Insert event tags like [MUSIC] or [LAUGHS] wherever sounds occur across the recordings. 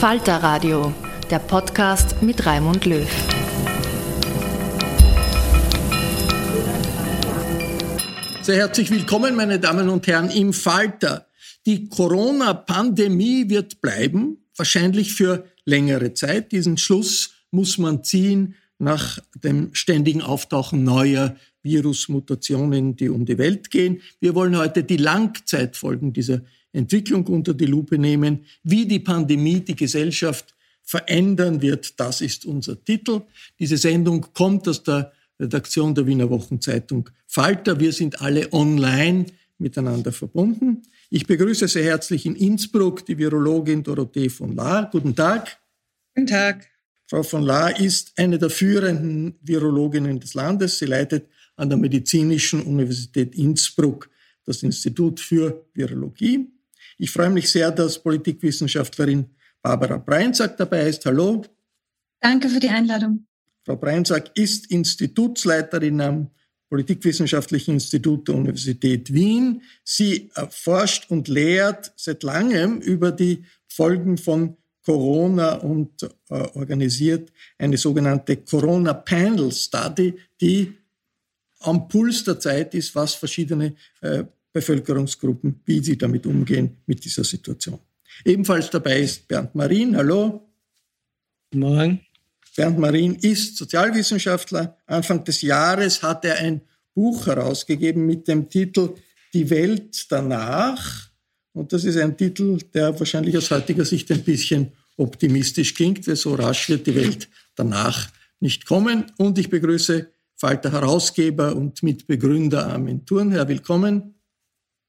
Falter Radio, der Podcast mit Raimund Löw. Sehr herzlich willkommen, meine Damen und Herren, im Falter. Die Corona-Pandemie wird bleiben, wahrscheinlich für längere Zeit. Diesen Schluss muss man ziehen nach dem ständigen Auftauchen neuer Virusmutationen, die um die Welt gehen. Wir wollen heute die Langzeitfolgen dieser Entwicklung unter die Lupe nehmen. Wie die Pandemie die Gesellschaft verändern wird, das ist unser Titel. Diese Sendung kommt aus der Redaktion der Wiener Wochenzeitung Falter. Wir sind alle online miteinander verbunden. Ich begrüße sehr herzlich in Innsbruck die Virologin Dorothee von Lahr. Guten Tag. Guten Tag. Frau von Lahr ist eine der führenden Virologinnen des Landes. Sie leitet an der Medizinischen Universität Innsbruck das Institut für Virologie. Ich freue mich sehr, dass Politikwissenschaftlerin Barbara Breinsack dabei ist. Hallo. Danke für die Einladung. Frau Breinsack ist Institutsleiterin am Politikwissenschaftlichen Institut der Universität Wien. Sie forscht und lehrt seit langem über die Folgen von Corona und äh, organisiert eine sogenannte Corona Panel Study, die am Puls der Zeit ist, was verschiedene äh, Bevölkerungsgruppen, wie sie damit umgehen mit dieser Situation. Ebenfalls dabei ist Bernd Marin. Hallo. Guten Morgen. Bernd Marin ist Sozialwissenschaftler. Anfang des Jahres hat er ein Buch herausgegeben mit dem Titel Die Welt danach. Und das ist ein Titel, der wahrscheinlich aus heutiger Sicht ein bisschen optimistisch klingt, weil so rasch wird die Welt danach nicht kommen. Und ich begrüße Falter Herausgeber und Mitbegründer Armin Thurnherr. Willkommen.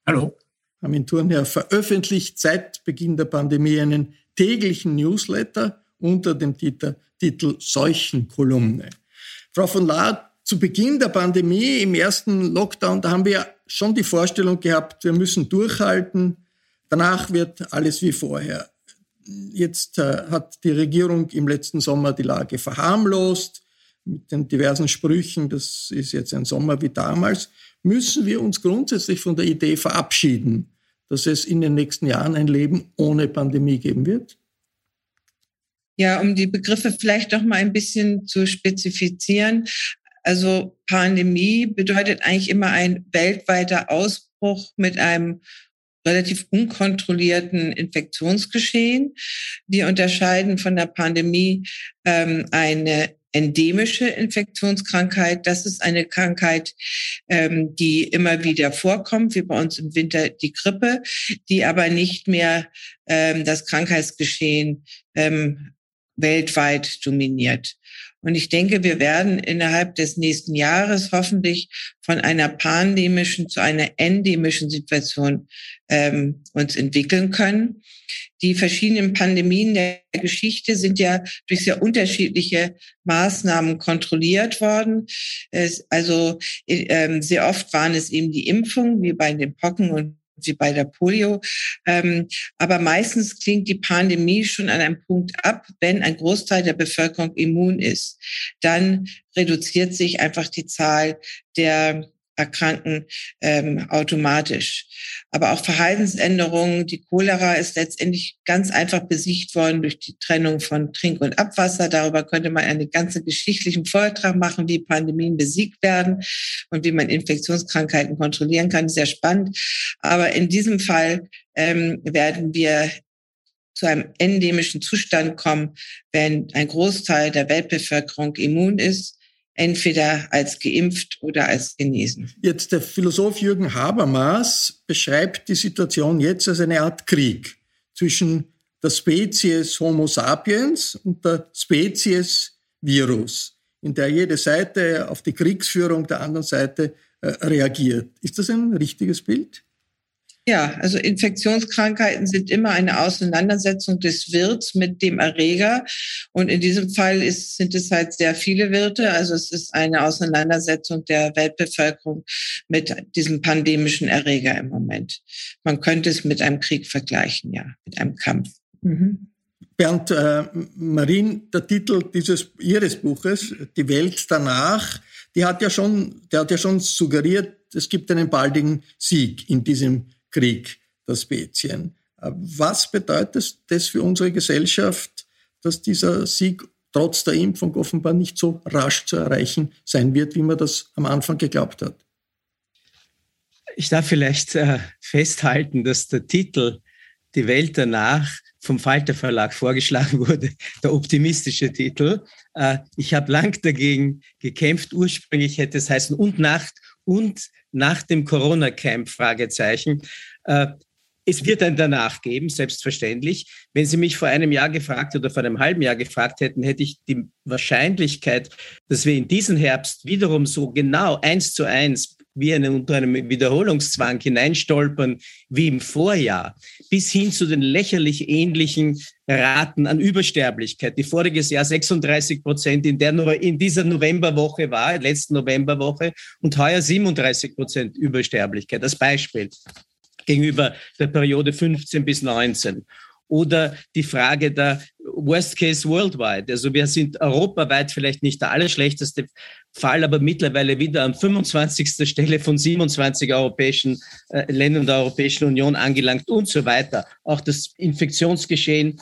Hallo. Armin Thurnherr veröffentlicht seit Beginn der Pandemie einen täglichen Newsletter unter dem Titel, Titel Seuchenkolumne. Frau von Lahr, zu Beginn der Pandemie, im ersten Lockdown, da haben wir schon die Vorstellung gehabt, wir müssen durchhalten. Danach wird alles wie vorher. Jetzt äh, hat die Regierung im letzten Sommer die Lage verharmlost mit den diversen Sprüchen, das ist jetzt ein Sommer wie damals müssen wir uns grundsätzlich von der Idee verabschieden, dass es in den nächsten Jahren ein Leben ohne Pandemie geben wird? Ja, um die Begriffe vielleicht noch mal ein bisschen zu spezifizieren. Also Pandemie bedeutet eigentlich immer ein weltweiter Ausbruch mit einem relativ unkontrollierten Infektionsgeschehen. Wir unterscheiden von der Pandemie ähm, eine endemische Infektionskrankheit. Das ist eine Krankheit, ähm, die immer wieder vorkommt, wie bei uns im Winter die Grippe, die aber nicht mehr ähm, das Krankheitsgeschehen ähm, weltweit dominiert. Und ich denke, wir werden innerhalb des nächsten Jahres hoffentlich von einer pandemischen zu einer endemischen Situation ähm, uns entwickeln können. Die verschiedenen Pandemien der Geschichte sind ja durch sehr unterschiedliche Maßnahmen kontrolliert worden. Es, also äh, sehr oft waren es eben die Impfungen, wie bei den Pocken und wie bei der Polio. Ähm, aber meistens klingt die Pandemie schon an einem Punkt ab, wenn ein Großteil der Bevölkerung immun ist. Dann reduziert sich einfach die Zahl der erkranken ähm, automatisch. Aber auch Verhaltensänderungen, die Cholera ist letztendlich ganz einfach besiegt worden durch die Trennung von Trink- und Abwasser. Darüber könnte man einen ganzen geschichtlichen Vortrag machen, wie Pandemien besiegt werden und wie man Infektionskrankheiten kontrollieren kann. Sehr spannend. Aber in diesem Fall ähm, werden wir zu einem endemischen Zustand kommen, wenn ein Großteil der Weltbevölkerung immun ist entweder als geimpft oder als genesen. Jetzt der Philosoph Jürgen Habermas beschreibt die Situation jetzt als eine Art Krieg zwischen der Spezies Homo sapiens und der Spezies Virus, in der jede Seite auf die Kriegsführung der anderen Seite äh, reagiert. Ist das ein richtiges Bild? Ja, also Infektionskrankheiten sind immer eine Auseinandersetzung des Wirts mit dem Erreger. Und in diesem Fall ist, sind es halt sehr viele Wirte. Also es ist eine Auseinandersetzung der Weltbevölkerung mit diesem pandemischen Erreger im Moment. Man könnte es mit einem Krieg vergleichen, ja, mit einem Kampf. Mhm. Bernd äh, Marin, der Titel dieses Ihres Buches, Die Welt danach, die hat ja schon, der hat ja schon suggeriert, es gibt einen baldigen Sieg in diesem Krieg der Spezien. Äh, was bedeutet das für unsere Gesellschaft, dass dieser Sieg trotz der Impfung offenbar nicht so rasch zu erreichen sein wird, wie man das am Anfang geglaubt hat? Ich darf vielleicht äh, festhalten, dass der Titel Die Welt danach vom Falter Verlag vorgeschlagen [LAUGHS] wurde, der optimistische Titel. Äh, ich habe lang dagegen gekämpft. Ursprünglich hätte es heißen und Nacht und nach dem Corona-Camp? Fragezeichen. Äh, es wird ein danach geben, selbstverständlich. Wenn Sie mich vor einem Jahr gefragt oder vor einem halben Jahr gefragt hätten, hätte ich die Wahrscheinlichkeit, dass wir in diesen Herbst wiederum so genau eins zu eins wie eine, unter einem Wiederholungszwang hineinstolpern wie im Vorjahr, bis hin zu den lächerlich ähnlichen Raten an Übersterblichkeit, die voriges Jahr 36 Prozent in, der, in dieser Novemberwoche war, letzten Novemberwoche, und heuer 37 Prozent Übersterblichkeit. Das Beispiel gegenüber der Periode 15 bis 19. Oder die Frage der Worst Case Worldwide. Also wir sind europaweit vielleicht nicht der allerschlechteste Fall, aber mittlerweile wieder an 25. Stelle von 27 europäischen äh, Ländern der Europäischen Union angelangt und so weiter. Auch das Infektionsgeschehen,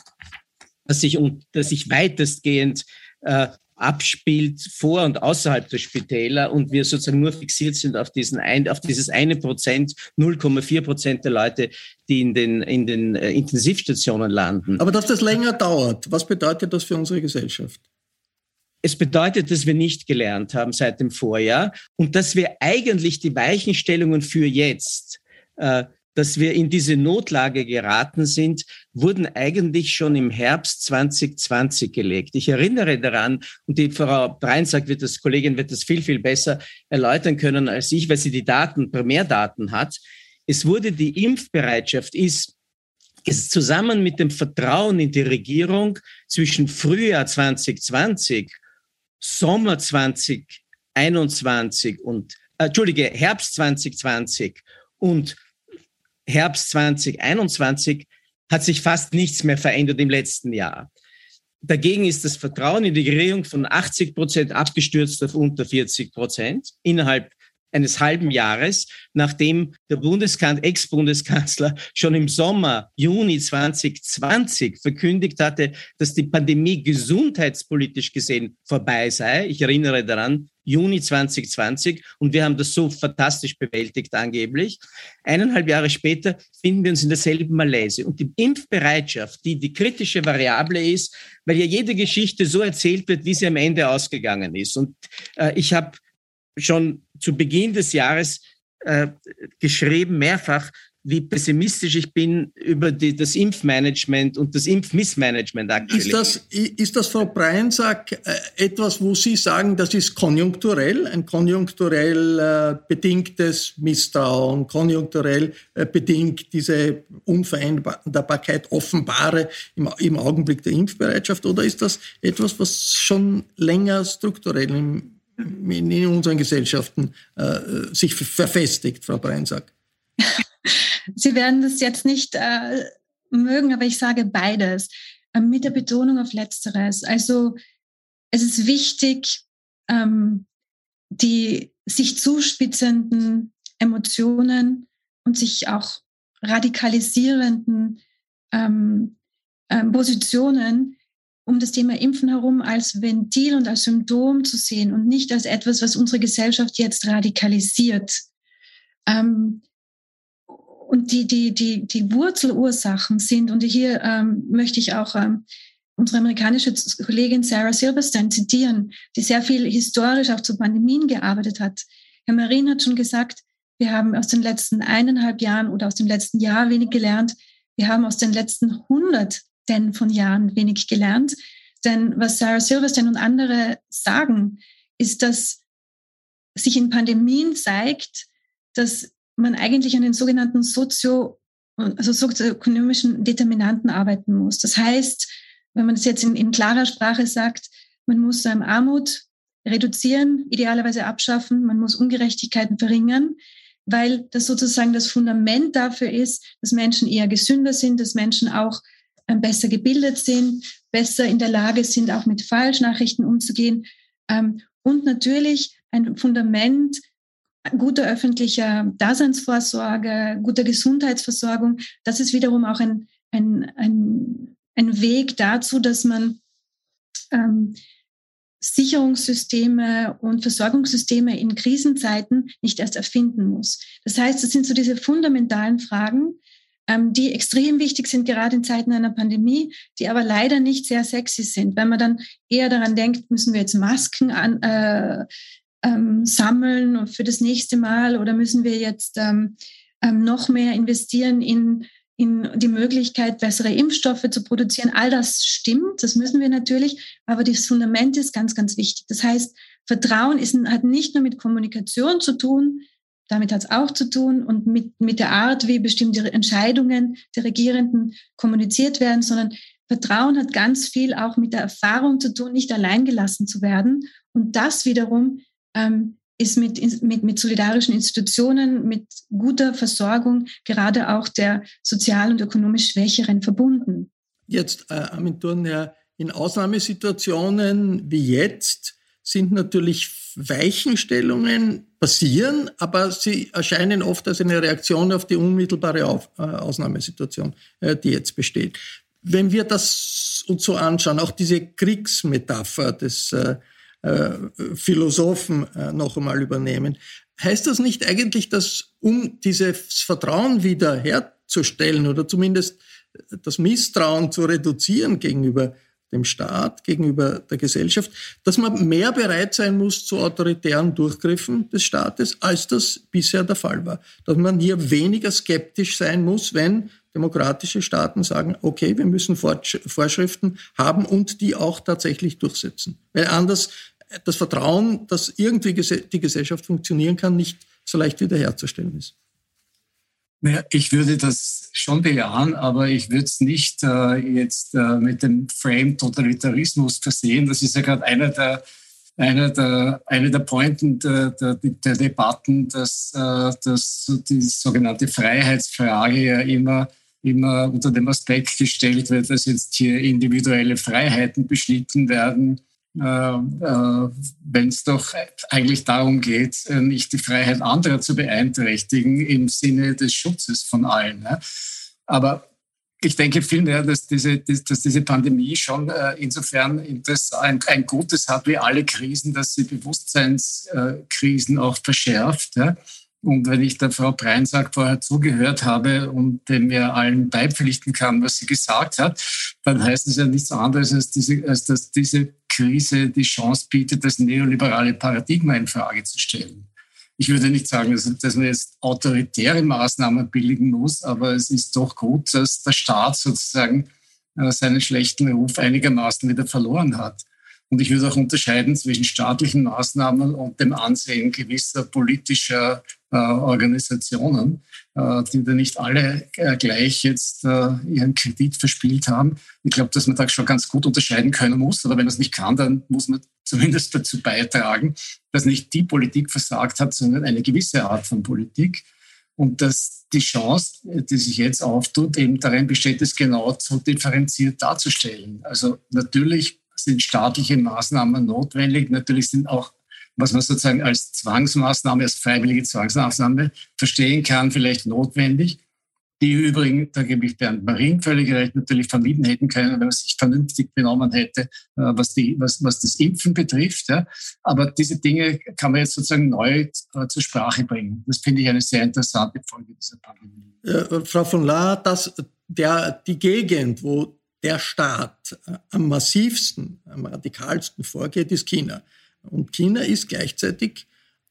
das sich, das sich weitestgehend äh, abspielt vor und außerhalb der Spitäler und wir sozusagen nur fixiert sind auf diesen ein, auf dieses eine Prozent, 0,4 Prozent der Leute, die in den, in den äh, Intensivstationen landen. Aber dass das länger dauert, was bedeutet das für unsere Gesellschaft? Es bedeutet, dass wir nicht gelernt haben seit dem Vorjahr und dass wir eigentlich die Weichenstellungen für jetzt äh, dass wir in diese Notlage geraten sind, wurden eigentlich schon im Herbst 2020 gelegt. Ich erinnere daran, und die Frau Breinsack wird das, Kollegin wird das viel, viel besser erläutern können als ich, weil sie die Daten, Primärdaten hat. Es wurde die Impfbereitschaft ist, ist zusammen mit dem Vertrauen in die Regierung zwischen Frühjahr 2020, Sommer 2021 und, äh, Entschuldige, Herbst 2020 und Herbst 2021 hat sich fast nichts mehr verändert im letzten Jahr. Dagegen ist das Vertrauen in die Regierung von 80 Prozent abgestürzt auf unter 40 Prozent innerhalb eines halben Jahres, nachdem der Bundeskanzler, Ex-Bundeskanzler schon im Sommer, Juni 2020 verkündigt hatte, dass die Pandemie gesundheitspolitisch gesehen vorbei sei. Ich erinnere daran, Juni 2020 und wir haben das so fantastisch bewältigt angeblich. Eineinhalb Jahre später finden wir uns in derselben Malaise und die Impfbereitschaft, die die kritische Variable ist, weil ja jede Geschichte so erzählt wird, wie sie am Ende ausgegangen ist. Und äh, ich habe schon zu Beginn des Jahres äh, geschrieben, mehrfach, wie pessimistisch ich bin über die, das Impfmanagement und das Impfmissmanagement aktuell. Ist das, ist das, Frau Breinsack, äh, etwas, wo Sie sagen, das ist konjunkturell, ein konjunkturell äh, bedingtes Misstrauen, konjunkturell äh, bedingt diese Unvereinbarkeit offenbare im, im Augenblick der Impfbereitschaft, oder ist das etwas, was schon länger strukturell im, in unseren Gesellschaften äh, sich verfestigt, Frau Breinsack? [LAUGHS] Sie werden das jetzt nicht äh, mögen, aber ich sage beides äh, mit der Betonung auf Letzteres. Also es ist wichtig, ähm, die sich zuspitzenden Emotionen und sich auch radikalisierenden ähm, ähm, Positionen um das Thema Impfen herum als Ventil und als Symptom zu sehen und nicht als etwas, was unsere Gesellschaft jetzt radikalisiert. Ähm, und die, die, die, die Wurzelursachen sind, und hier ähm, möchte ich auch ähm, unsere amerikanische Kollegin Sarah Silverstein zitieren, die sehr viel historisch auch zu Pandemien gearbeitet hat. Herr Marin hat schon gesagt, wir haben aus den letzten eineinhalb Jahren oder aus dem letzten Jahr wenig gelernt. Wir haben aus den letzten hunderten von Jahren wenig gelernt. Denn was Sarah Silverstein und andere sagen, ist, dass sich in Pandemien zeigt, dass man eigentlich an den sogenannten sozio, also sozioökonomischen Determinanten arbeiten muss. Das heißt, wenn man das jetzt in, in klarer Sprache sagt, man muss ähm, Armut reduzieren, idealerweise abschaffen, man muss Ungerechtigkeiten verringern, weil das sozusagen das Fundament dafür ist, dass Menschen eher gesünder sind, dass Menschen auch besser gebildet sind, besser in der Lage sind, auch mit Falschnachrichten umzugehen. Ähm, und natürlich ein Fundament guter öffentlicher Daseinsvorsorge, guter Gesundheitsversorgung, das ist wiederum auch ein, ein, ein, ein Weg dazu, dass man ähm, Sicherungssysteme und Versorgungssysteme in Krisenzeiten nicht erst erfinden muss. Das heißt, es sind so diese fundamentalen Fragen, ähm, die extrem wichtig sind, gerade in Zeiten einer Pandemie, die aber leider nicht sehr sexy sind. Wenn man dann eher daran denkt, müssen wir jetzt Masken an, äh, ähm, sammeln für das nächste Mal oder müssen wir jetzt ähm, ähm, noch mehr investieren in, in die Möglichkeit, bessere Impfstoffe zu produzieren? All das stimmt, das müssen wir natürlich, aber das Fundament ist ganz, ganz wichtig. Das heißt, Vertrauen ist, hat nicht nur mit Kommunikation zu tun, damit hat es auch zu tun und mit, mit der Art, wie bestimmte Entscheidungen der Regierenden kommuniziert werden, sondern Vertrauen hat ganz viel auch mit der Erfahrung zu tun, nicht alleingelassen zu werden. Und das wiederum ähm, ist mit, mit, mit solidarischen Institutionen, mit guter Versorgung gerade auch der sozial und ökonomisch Schwächeren verbunden. Jetzt, äh, Armin Thurnherr, in Ausnahmesituationen wie jetzt sind natürlich Weichenstellungen passieren, aber sie erscheinen oft als eine Reaktion auf die unmittelbare auf, äh, Ausnahmesituation, äh, die jetzt besteht. Wenn wir das uns so anschauen, auch diese Kriegsmetapher des äh, äh, Philosophen äh, noch einmal übernehmen. Heißt das nicht eigentlich, dass um dieses Vertrauen wieder herzustellen oder zumindest das Misstrauen zu reduzieren gegenüber dem Staat, gegenüber der Gesellschaft, dass man mehr bereit sein muss zu autoritären Durchgriffen des Staates, als das bisher der Fall war. Dass man hier weniger skeptisch sein muss, wenn demokratische Staaten sagen, okay, wir müssen Vorschriften haben und die auch tatsächlich durchsetzen. Weil anders das Vertrauen, dass irgendwie die Gesellschaft funktionieren kann, nicht so leicht wiederherzustellen ist. Naja, ich würde das schon bejahen, aber ich würde es nicht äh, jetzt äh, mit dem Frame Totalitarismus versehen. Das ist ja gerade einer der, einer der, eine der Pointen der, der, der Debatten, dass, äh, dass die sogenannte Freiheitsfrage ja immer, immer unter dem Aspekt gestellt wird, dass jetzt hier individuelle Freiheiten beschnitten werden wenn es doch eigentlich darum geht, äh, nicht die Freiheit anderer zu beeinträchtigen im Sinne des Schutzes von allen. Aber ich denke vielmehr, dass diese, dass diese Pandemie schon äh, insofern ein, ein Gutes hat wie alle Krisen, dass sie Bewusstseinskrisen auch verschärft. Ja? Und wenn ich der Frau Breinsack vorher zugehört habe und dem mir allen beipflichten kann, was sie gesagt hat, dann heißt es ja nichts anderes, als, diese, als dass diese Krise die Chance bietet, das neoliberale Paradigma in Frage zu stellen. Ich würde nicht sagen, dass, man jetzt autoritäre Maßnahmen billigen muss, aber es ist doch gut, dass der Staat sozusagen äh, seinen schlechten Ruf einigermaßen wieder verloren hat. Und ich würde auch unterscheiden zwischen staatlichen Maßnahmen und dem Ansehen gewisser politischer Organisationen, äh, die da nicht alle äh, gleich jetzt äh, ihren Kredit verspielt haben. Ich glaube, dass man da schon ganz gut unterscheiden können muss. Oder wenn man es nicht kann, dann muss man [LAUGHS] zumindest dazu beitragen, dass nicht die Politik versagt hat, sondern eine gewisse Art von Politik. Und dass die Chance, die sich jetzt auftut, eben darin besteht, es genau so differenziert darzustellen. Also natürlich sind staatliche Maßnahmen notwendig. Natürlich sind auch, was man sozusagen als Zwangsmaßnahme, als freiwillige Zwangsmaßnahme verstehen kann, vielleicht notwendig. Die übrigens, da gebe ich Bernd Marin völlig recht, natürlich vermieden hätten können, wenn man sich vernünftig benommen hätte, äh, was, die, was, was das Impfen betrifft. Ja. Aber diese Dinge kann man jetzt sozusagen neu äh, zur Sprache bringen. Das finde ich eine sehr interessante Folge dieser Pandemie. Äh, Frau von La, das, der, die Gegend, wo der Staat äh, am massivsten, am radikalsten vorgeht, ist China. Und China ist gleichzeitig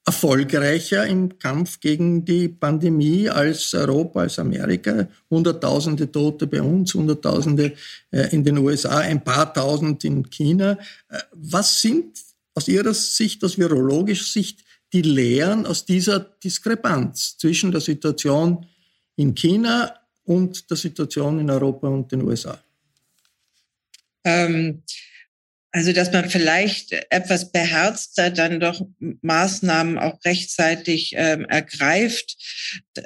erfolgreicher im Kampf gegen die Pandemie als Europa, als Amerika. Hunderttausende Tote bei uns, Hunderttausende äh, in den USA, ein paar Tausend in China. Äh, was sind aus Ihrer Sicht, aus virologischer Sicht, die Lehren aus dieser Diskrepanz zwischen der Situation in China und der Situation in Europa und den USA? ähm, also dass man vielleicht etwas beherzter dann doch Maßnahmen auch rechtzeitig ähm, ergreift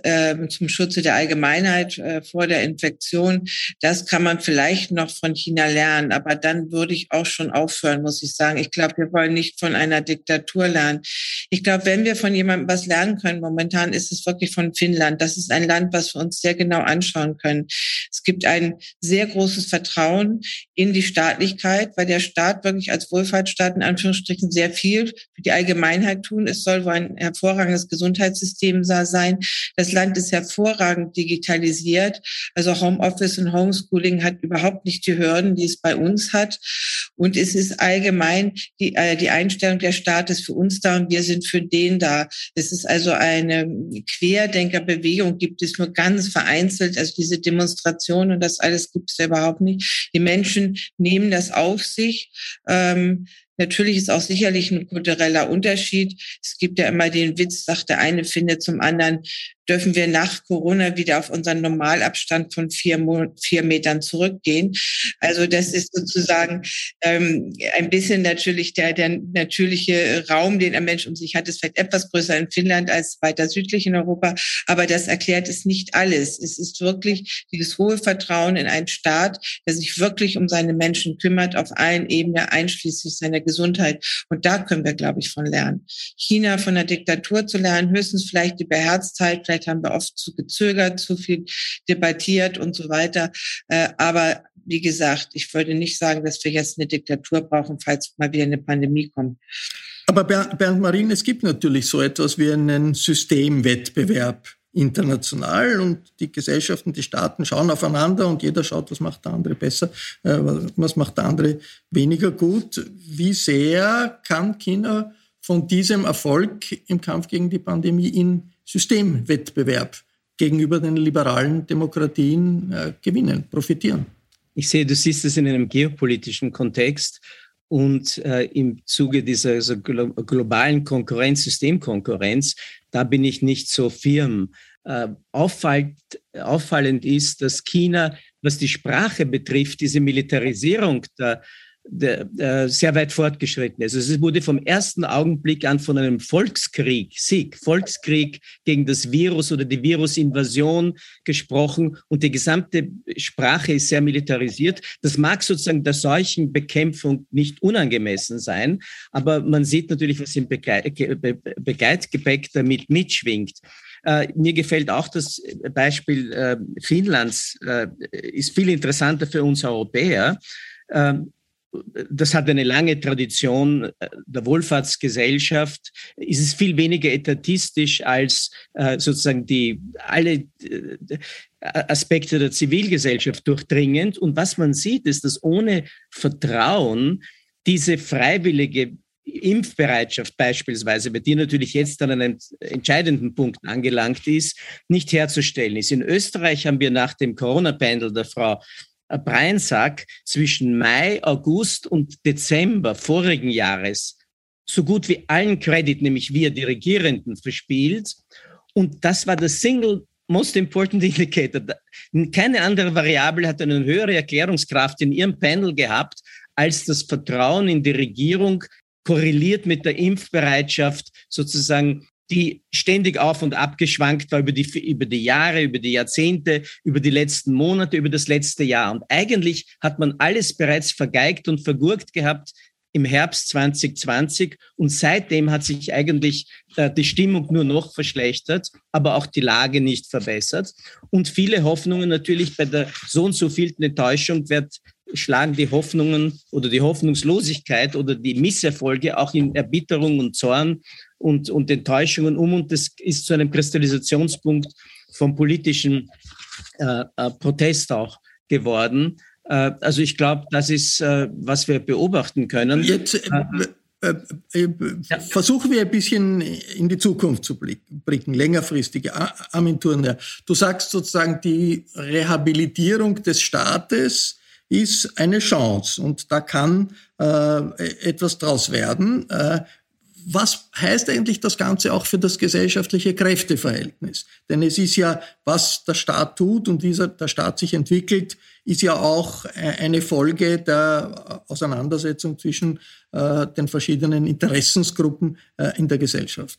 ähm, zum Schutze der Allgemeinheit äh, vor der Infektion. Das kann man vielleicht noch von China lernen, aber dann würde ich auch schon aufhören, muss ich sagen. Ich glaube, wir wollen nicht von einer Diktatur lernen. Ich glaube, wenn wir von jemandem was lernen können, momentan ist es wirklich von Finnland. Das ist ein Land, was wir uns sehr genau anschauen können. Es gibt ein sehr großes Vertrauen in die Staatlichkeit, weil der Staat Staat wirklich als Wohlfahrtsstaat in Anführungsstrichen sehr viel für die Allgemeinheit tun. Es soll wohl ein hervorragendes Gesundheitssystem sein. Das Land ist hervorragend digitalisiert. Also Homeoffice und Homeschooling hat überhaupt nicht die Hürden, die es bei uns hat. Und es ist allgemein die, äh, die Einstellung der Staat ist für uns da und wir sind für den da. Es ist also eine Querdenkerbewegung, gibt es nur ganz vereinzelt. Also diese Demonstrationen und das alles gibt es ja überhaupt nicht. Die Menschen nehmen das auf sich ähm, Natürlich ist auch sicherlich ein kultureller Unterschied. Es gibt ja immer den Witz, sagt der eine findet zum anderen, dürfen wir nach Corona wieder auf unseren Normalabstand von vier, vier Metern zurückgehen. Also das ist sozusagen ähm, ein bisschen natürlich der, der natürliche Raum, den ein Mensch um sich hat, ist vielleicht etwas größer in Finnland als weiter südlich in Europa. Aber das erklärt es nicht alles. Es ist wirklich dieses hohe Vertrauen in einen Staat, der sich wirklich um seine Menschen kümmert, auf allen Ebenen, einschließlich seiner Gesundheit. Und da können wir, glaube ich, von lernen. China von der Diktatur zu lernen, höchstens vielleicht die Beherztheit, vielleicht haben wir oft zu gezögert, zu viel debattiert und so weiter. Äh, aber wie gesagt, ich würde nicht sagen, dass wir jetzt eine Diktatur brauchen, falls mal wieder eine Pandemie kommt. Aber Bernd Marin, es gibt natürlich so etwas wie einen Systemwettbewerb international und die Gesellschaften, die Staaten schauen aufeinander und jeder schaut, was macht der andere besser, äh, was macht der andere weniger gut. Wie sehr kann China von diesem Erfolg im Kampf gegen die Pandemie in Systemwettbewerb gegenüber den liberalen Demokratien äh, gewinnen, profitieren. Ich sehe, du siehst es in einem geopolitischen Kontext und äh, im Zuge dieser also glo globalen Konkurrenz, Systemkonkurrenz, da bin ich nicht so firm. Äh, auffallend, ist, dass China, was die Sprache betrifft, diese Militarisierung der der, äh, sehr weit fortgeschritten ist. Also es wurde vom ersten Augenblick an von einem Volkskrieg, Sieg, Volkskrieg gegen das Virus oder die Virusinvasion gesprochen und die gesamte Sprache ist sehr militarisiert. Das mag sozusagen der Seuchenbekämpfung nicht unangemessen sein, aber man sieht natürlich, was im Begleitgepäck damit mitschwingt. Äh, mir gefällt auch das Beispiel äh, Finnlands, äh, ist viel interessanter für uns Europäer. Ähm, das hat eine lange Tradition äh, der Wohlfahrtsgesellschaft. Es ist viel weniger etatistisch als äh, sozusagen die alle äh, Aspekte der Zivilgesellschaft durchdringend. Und was man sieht, ist, dass ohne Vertrauen diese freiwillige Impfbereitschaft beispielsweise, bei die natürlich jetzt an einem entscheidenden Punkt angelangt ist, nicht herzustellen ist. In Österreich haben wir nach dem Corona-Pendel der Frau Breinsack zwischen Mai, August und Dezember vorigen Jahres so gut wie allen Credit, nämlich wir, die Regierenden, verspielt. Und das war der Single most important [LAUGHS] indicator. Keine andere Variable hat eine höhere Erklärungskraft in ihrem Panel gehabt, als das Vertrauen in die Regierung korreliert mit der Impfbereitschaft sozusagen die ständig auf und ab geschwankt war über die, über die Jahre, über die Jahrzehnte, über die letzten Monate, über das letzte Jahr. Und eigentlich hat man alles bereits vergeigt und vergurkt gehabt im Herbst 2020. Und seitdem hat sich eigentlich äh, die Stimmung nur noch verschlechtert, aber auch die Lage nicht verbessert. Und viele Hoffnungen natürlich bei der so und so vielten Enttäuschung wird schlagen die Hoffnungen oder die Hoffnungslosigkeit oder die Misserfolge auch in Erbitterung und Zorn und, und Enttäuschungen um und das ist zu einem Kristallisationspunkt vom politischen äh, äh, Protest auch geworden. Äh, also ich glaube, das ist, äh, was wir beobachten können. Jetzt äh, äh, ja. versuchen wir ein bisschen in die Zukunft zu blicken, längerfristige Aventuren. Du sagst sozusagen, die Rehabilitierung des Staates ist eine Chance und da kann äh, etwas draus werden. Äh, was heißt eigentlich das Ganze auch für das gesellschaftliche Kräfteverhältnis? Denn es ist ja, was der Staat tut und wie der Staat sich entwickelt, ist ja auch äh, eine Folge der Auseinandersetzung zwischen äh, den verschiedenen Interessensgruppen äh, in der Gesellschaft.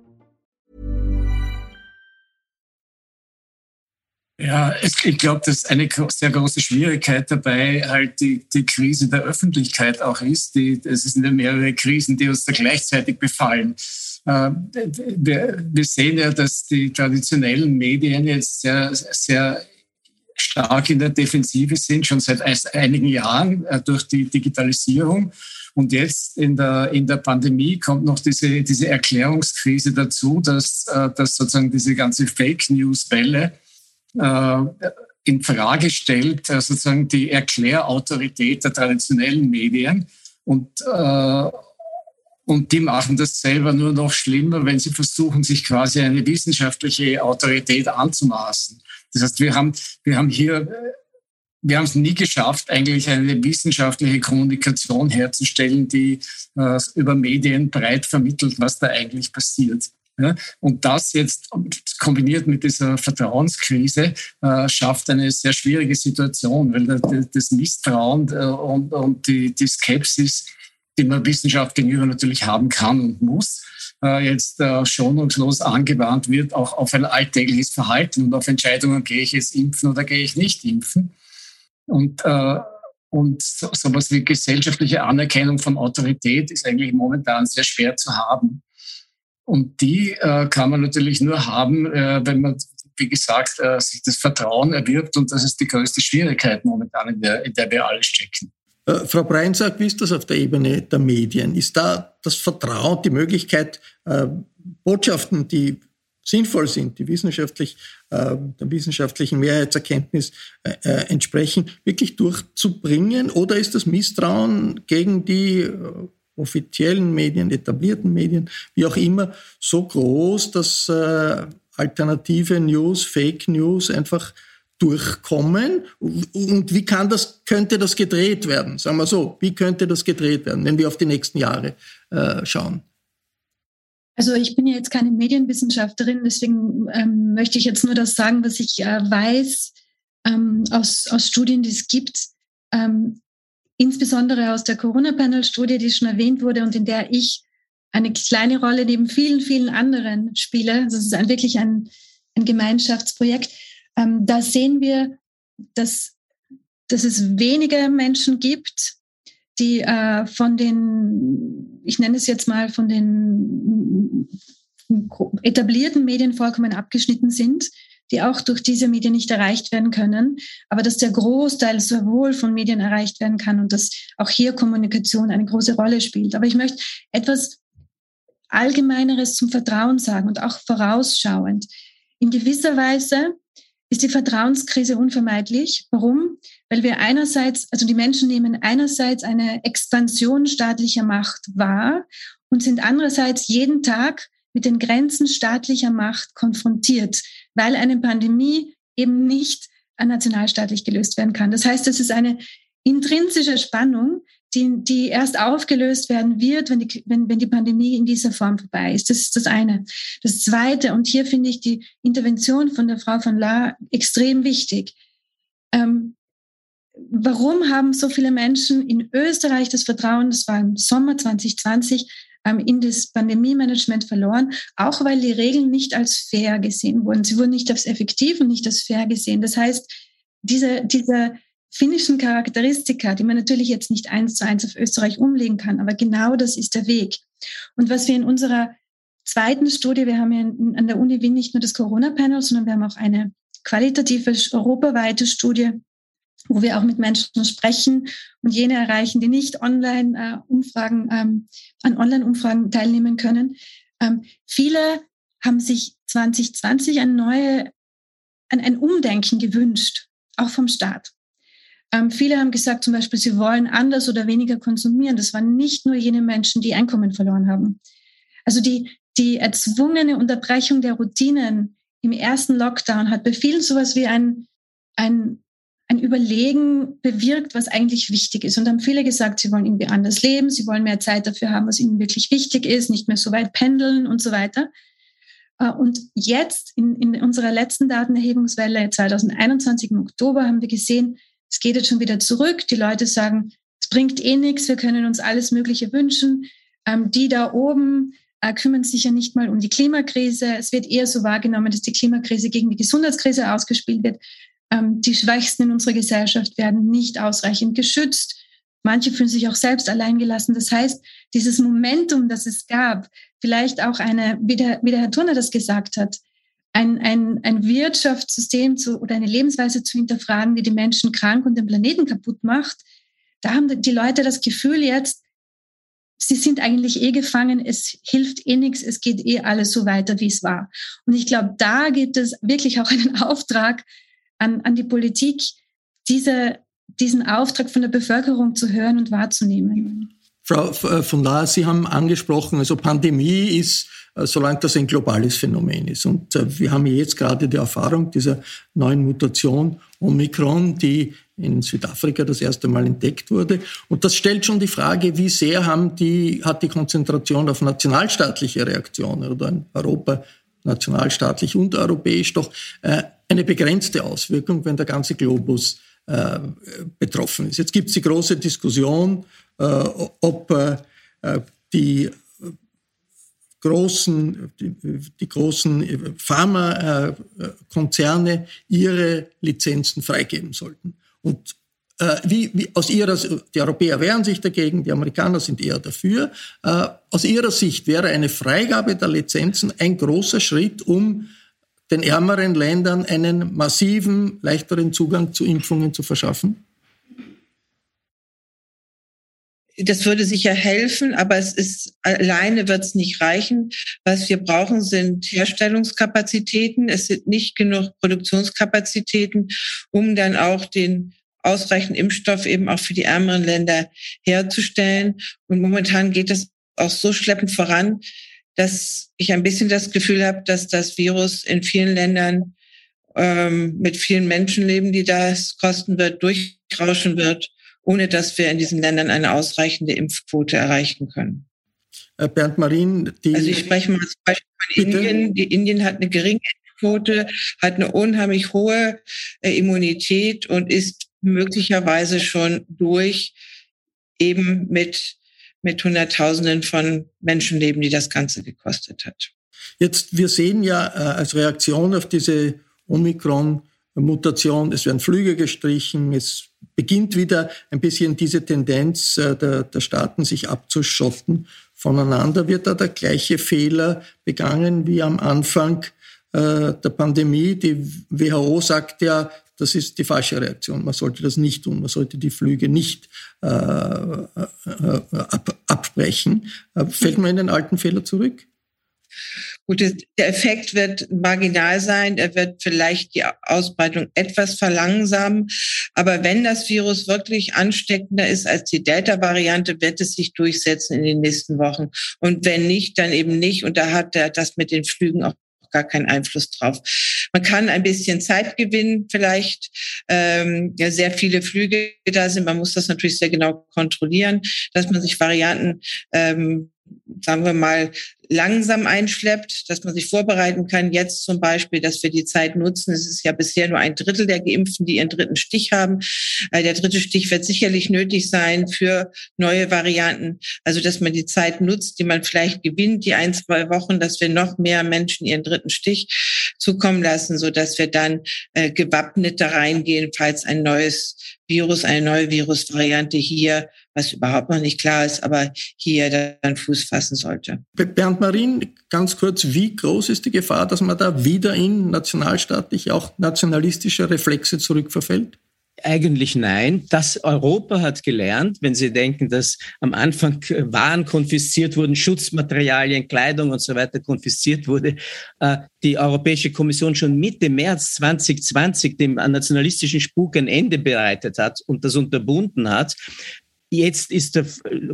Ja, ich glaube, dass eine sehr große Schwierigkeit dabei halt die, die Krise der Öffentlichkeit auch ist. Die, es sind ja mehrere Krisen, die uns da gleichzeitig befallen. Ähm, wir, wir sehen ja, dass die traditionellen Medien jetzt sehr, sehr stark in der Defensive sind, schon seit einigen Jahren äh, durch die Digitalisierung. Und jetzt in der, in der Pandemie kommt noch diese, diese Erklärungskrise dazu, dass, äh, dass sozusagen diese ganze Fake News-Welle in Frage stellt, äh, sozusagen die Erklärautorität der traditionellen Medien. Und, äh, und die machen das selber nur noch schlimmer, wenn sie versuchen, sich quasi eine wissenschaftliche Autorität anzumaßen. Das heißt, wir haben, wir haben hier, wir haben es nie geschafft, eigentlich eine wissenschaftliche Kommunikation herzustellen, die äh, über Medien breit vermittelt, was da eigentlich passiert. Ja, und das jetzt kombiniert mit dieser Vertrauenskrise äh, schafft eine sehr schwierige Situation, weil das Misstrauen äh, und, und die, die, Skepsis, die man Wissenschaft gegenüber natürlich haben kann und muss, äh, jetzt äh, schonungslos angewandt wird, auch auf ein alltägliches Verhalten und auf Entscheidungen, gehe ich jetzt impfen oder gehe ich nicht impfen. Und äh, und so, sowas wie gesellschaftliche Anerkennung von Autorität ist eigentlich momentan sehr schwer zu haben. Und die äh, kann man natürlich nur haben, äh, wenn man, wie gesagt, äh, sich das Vertrauen erwirbt. Und das ist die größte Schwierigkeit momentan, in der, in der wir alle stecken. Äh, Frau Breinsack, wie ist das auf der Ebene der Medien? Ist da das Vertrauen, die Möglichkeit, äh, Botschaften, die sinnvoll sind, die wissenschaftlich, äh, der wissenschaftlichen Mehrheitserkenntnis entsprechen, wirklich durchzubringen? Oder ist das Misstrauen gegen die offiziellen Medien, etablierten Medien, wie auch immer, so groß, dass äh, alternative News, Fake News einfach durchkommen? Und wie kann das, könnte das gedreht werden? Sagen wir so, wie könnte das gedreht werden, wenn wir auf die nächsten Jahre äh, schauen? Also ich bin ja jetzt keine Medienwissenschaftlerin, deswegen ähm, möchte ich jetzt nur das sagen, was ich äh, weiß ähm, aus, aus Studien, die es gibt. Ähm, insbesondere aus der Corona-Panel-Studie, die schon erwähnt wurde und in der ich eine kleine Rolle neben vielen, vielen anderen spiele. Das ist ein, wirklich ein, ein Gemeinschaftsprojekt. Ähm, da sehen wir, dass, dass es weniger Menschen gibt, die äh, von den, ich nenne es jetzt mal, von den etablierten Medien vollkommen abgeschnitten sind, die auch durch diese Medien nicht erreicht werden können, aber dass der Großteil sehr wohl von Medien erreicht werden kann und dass auch hier Kommunikation eine große Rolle spielt. Aber ich möchte etwas Allgemeineres zum Vertrauen sagen und auch vorausschauend. In gewisser Weise ist die Vertrauenskrise unvermeidlich. Warum? Weil wir einerseits, also die Menschen nehmen einerseits eine Expansion staatlicher Macht wahr und sind andererseits jeden Tag mit den Grenzen staatlicher Macht konfrontiert, weil eine Pandemie eben nicht nationalstaatlich gelöst werden kann. Das heißt, es ist eine intrinsische Spannung, die, die erst aufgelöst werden wird, wenn die, wenn, wenn die Pandemie in dieser Form vorbei ist. Das ist das eine. Das zweite, und hier finde ich die Intervention von der Frau von La extrem wichtig. Ähm, warum haben so viele Menschen in Österreich das Vertrauen, das war im Sommer 2020, ähm, in das Pandemie-Management verloren, auch weil die Regeln nicht als fair gesehen wurden. Sie wurden nicht als effektiv und nicht als fair gesehen. Das heißt, diese, diese finnischen Charakteristika, die man natürlich jetzt nicht eins zu eins auf Österreich umlegen kann, aber genau das ist der Weg. Und was wir in unserer zweiten Studie, wir haben ja an der Uni Wien nicht nur das Corona-Panel, sondern wir haben auch eine qualitative europaweite Studie, wo wir auch mit Menschen sprechen und jene erreichen, die nicht online äh, Umfragen, ähm, an Online-Umfragen teilnehmen können. Ähm, viele haben sich 2020 ein neue, ein, ein Umdenken gewünscht, auch vom Staat. Ähm, viele haben gesagt, zum Beispiel, sie wollen anders oder weniger konsumieren. Das waren nicht nur jene Menschen, die Einkommen verloren haben. Also die, die erzwungene Unterbrechung der Routinen im ersten Lockdown hat bei vielen sowas wie ein, ein, ein Überlegen bewirkt, was eigentlich wichtig ist. Und haben viele gesagt, sie wollen irgendwie anders leben, sie wollen mehr Zeit dafür haben, was ihnen wirklich wichtig ist, nicht mehr so weit pendeln und so weiter. Äh, und jetzt in, in unserer letzten Datenerhebungswelle 2021 im Oktober haben wir gesehen, es geht jetzt schon wieder zurück. Die Leute sagen, es bringt eh nichts, wir können uns alles Mögliche wünschen. Ähm, die da oben äh, kümmern sich ja nicht mal um die Klimakrise. Es wird eher so wahrgenommen, dass die Klimakrise gegen die Gesundheitskrise ausgespielt wird. Ähm, die Schwächsten in unserer Gesellschaft werden nicht ausreichend geschützt. Manche fühlen sich auch selbst alleingelassen. Das heißt, dieses Momentum, das es gab, vielleicht auch eine, wie der, wie der Herr Turner das gesagt hat, ein, ein, ein Wirtschaftssystem zu, oder eine Lebensweise zu hinterfragen, die die Menschen krank und den Planeten kaputt macht, da haben die Leute das Gefühl jetzt, sie sind eigentlich eh gefangen, es hilft eh nichts, es geht eh alles so weiter, wie es war. Und ich glaube, da gibt es wirklich auch einen [LAUGHS] Auftrag an, an die Politik, diese, diesen Auftrag von der Bevölkerung zu hören und wahrzunehmen. Frau äh, von Lahr, Sie haben angesprochen, also Pandemie ist äh, solange das ein globales Phänomen ist. Und äh, wir haben jetzt gerade die Erfahrung dieser neuen Mutation Omikron, die in Südafrika das erste Mal entdeckt wurde. Und das stellt schon die Frage, wie sehr haben die, hat die Konzentration auf nationalstaatliche Reaktionen oder in Europa nationalstaatlich und europäisch doch äh, eine begrenzte Auswirkung, wenn der ganze Globus äh, betroffen ist. Jetzt gibt es die große Diskussion, äh, ob äh, die großen, die, die großen Pharmakonzerne ihre Lizenzen freigeben sollten. Und äh, wie, wie aus ihrer, die Europäer wehren sich dagegen, die Amerikaner sind eher dafür. Äh, aus ihrer Sicht wäre eine Freigabe der Lizenzen ein großer Schritt, um den ärmeren Ländern einen massiven, leichteren Zugang zu Impfungen zu verschaffen? das würde sicher helfen, aber es ist alleine wird es nicht reichen. Was wir brauchen, sind Herstellungskapazitäten. Es sind nicht genug Produktionskapazitäten, um dann auch den ausreichend Impfstoff eben auch für die ärmeren Länder herzustellen. Und momentan geht es auch so schleppend voran, dass ich ein bisschen das Gefühl habe, dass das Virus in vielen Ländern ähm, mit vielen Menschenleben, die das kosten wird, durchrauschen wird ohne dass wir in diesen Ländern eine ausreichende Impfquote erreichen können. Äh, Bernd Marin, die. Also ich spreche mal zum Beispiel von Bitte? Indien. Die Indien hat eine geringe Impfquote, hat eine unheimlich hohe äh, Immunität und ist möglicherweise schon durch eben mit, mit Hunderttausenden von Menschenleben, die das Ganze gekostet hat. Jetzt, wir sehen ja äh, als Reaktion auf diese Omikron-Mutation, es werden Flüge gestrichen, es beginnt wieder ein bisschen diese Tendenz äh, der, der Staaten, sich abzuschotten voneinander. Wird da der gleiche Fehler begangen wie am Anfang äh, der Pandemie? Die WHO sagt ja, das ist die falsche Reaktion. Man sollte das nicht tun. Man sollte die Flüge nicht äh, äh, ab, abbrechen. Äh, fällt man in den alten Fehler zurück? Gut, der Effekt wird marginal sein. Er wird vielleicht die Ausbreitung etwas verlangsamen. Aber wenn das Virus wirklich ansteckender ist als die Delta-Variante, wird es sich durchsetzen in den nächsten Wochen. Und wenn nicht, dann eben nicht. Und da hat er das mit den Flügen auch gar keinen Einfluss drauf. Man kann ein bisschen Zeit gewinnen, vielleicht. Ähm, ja, sehr viele Flüge da sind. Man muss das natürlich sehr genau kontrollieren, dass man sich Varianten ähm, sagen wir mal, langsam einschleppt, dass man sich vorbereiten kann. Jetzt zum Beispiel, dass wir die Zeit nutzen. Es ist ja bisher nur ein Drittel der Geimpften, die ihren dritten Stich haben. Äh, der dritte Stich wird sicherlich nötig sein für neue Varianten. Also, dass man die Zeit nutzt, die man vielleicht gewinnt, die ein, zwei Wochen, dass wir noch mehr Menschen ihren dritten Stich zukommen lassen, so dass wir dann äh, gewappnet da reingehen, falls ein neues Virus, eine neue Virusvariante hier, was überhaupt noch nicht klar ist, aber hier dann Fuß fassen sollte. Bernd Marin, ganz kurz, wie groß ist die Gefahr, dass man da wieder in nationalstaatliche, auch nationalistische Reflexe zurückverfällt? Eigentlich nein. Das Europa hat gelernt, wenn Sie denken, dass am Anfang Waren konfisziert wurden, Schutzmaterialien, Kleidung und so weiter konfisziert wurde, äh, die Europäische Kommission schon Mitte März 2020 dem nationalistischen Spuk ein Ende bereitet hat und das unterbunden hat, Jetzt ist der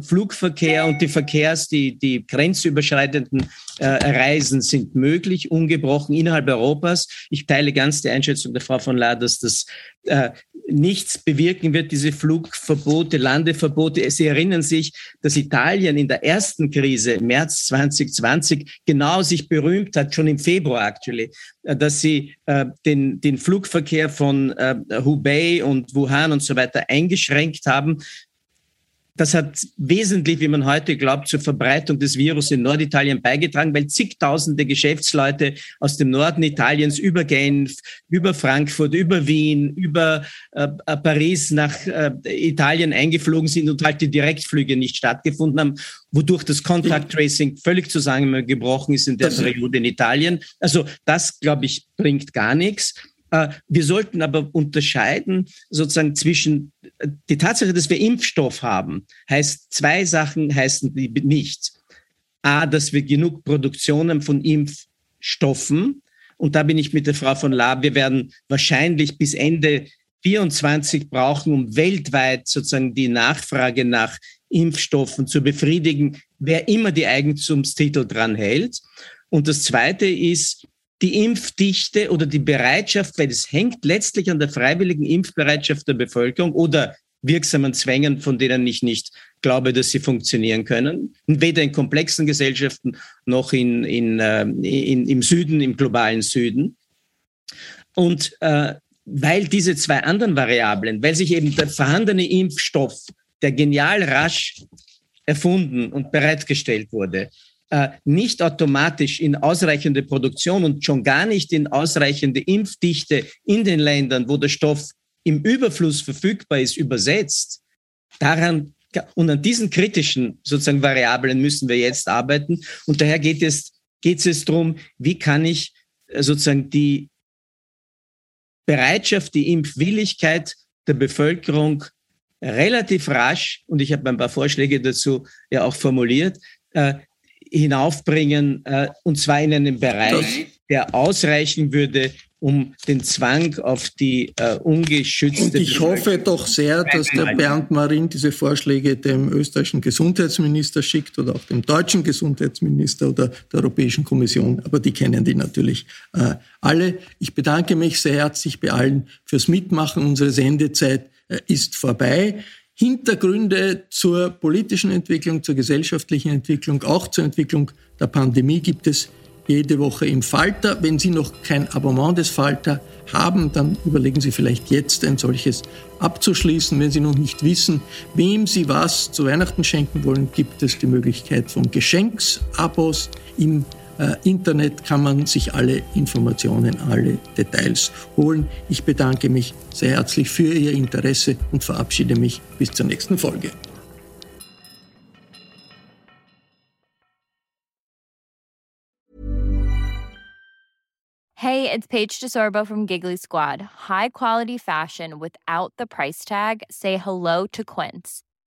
Flugverkehr und die Verkehrs, die, die grenzüberschreitenden äh, Reisen sind möglich, ungebrochen innerhalb Europas. Ich teile ganz die Einschätzung der Frau von La, dass das äh, nichts bewirken wird, diese Flugverbote, Landeverbote. Sie erinnern sich, dass Italien in der ersten Krise, März 2020, genau sich berühmt hat, schon im Februar actually, äh, dass sie äh, den, den Flugverkehr von äh, Hubei und Wuhan und so weiter eingeschränkt haben, das hat wesentlich, wie man heute glaubt, zur Verbreitung des Virus in Norditalien beigetragen, weil zigtausende Geschäftsleute aus dem Norden Italiens über Genf, über Frankfurt, über Wien, über äh, Paris nach äh, Italien eingeflogen sind und halt die Direktflüge nicht stattgefunden haben, wodurch das Contact Tracing völlig zusammengebrochen ist in der Periode in Italien. Also das, glaube ich, bringt gar nichts. Äh, wir sollten aber unterscheiden sozusagen zwischen äh, die Tatsache, dass wir Impfstoff haben, heißt zwei Sachen heißen die nicht. A, dass wir genug Produktionen von Impfstoffen und da bin ich mit der Frau von Laab, wir werden wahrscheinlich bis Ende 24 brauchen, um weltweit sozusagen die Nachfrage nach Impfstoffen zu befriedigen, wer immer die Eigentumstitel dran hält. Und das Zweite ist, die Impfdichte oder die Bereitschaft, weil es hängt letztlich an der freiwilligen Impfbereitschaft der Bevölkerung oder wirksamen Zwängen, von denen ich nicht glaube, dass sie funktionieren können. Weder in komplexen Gesellschaften noch in, in, äh, in, im Süden, im globalen Süden. Und äh, weil diese zwei anderen Variablen, weil sich eben der vorhandene Impfstoff, der genial rasch erfunden und bereitgestellt wurde, nicht automatisch in ausreichende Produktion und schon gar nicht in ausreichende Impfdichte in den Ländern, wo der Stoff im Überfluss verfügbar ist, übersetzt. Daran und an diesen kritischen sozusagen Variablen müssen wir jetzt arbeiten. Und daher geht es, geht es darum, wie kann ich äh, sozusagen die Bereitschaft, die Impfwilligkeit der Bevölkerung relativ rasch, und ich habe ein paar Vorschläge dazu ja auch formuliert, äh, hinaufbringen, äh, und zwar in einem Bereich, der ausreichen würde, um den Zwang auf die äh, ungeschützte. Und ich hoffe doch sehr, dass der Bernd Marin diese Vorschläge dem österreichischen Gesundheitsminister schickt oder auch dem deutschen Gesundheitsminister oder der Europäischen Kommission. Aber die kennen die natürlich äh, alle. Ich bedanke mich sehr herzlich bei allen fürs Mitmachen. Unsere Sendezeit äh, ist vorbei. Hintergründe zur politischen Entwicklung, zur gesellschaftlichen Entwicklung, auch zur Entwicklung der Pandemie gibt es jede Woche im Falter. Wenn Sie noch kein Abonnement des Falter haben, dann überlegen Sie vielleicht jetzt ein solches abzuschließen. Wenn Sie noch nicht wissen, wem Sie was zu Weihnachten schenken wollen, gibt es die Möglichkeit von Geschenksabos. Im Internet kann man sich alle Informationen, alle Details holen. Ich bedanke mich sehr herzlich für Ihr Interesse und verabschiede mich bis zur nächsten Folge. Hey, it's Paige DeSorbo from Giggly Squad. High quality fashion without the price tag. Say hello to Quince.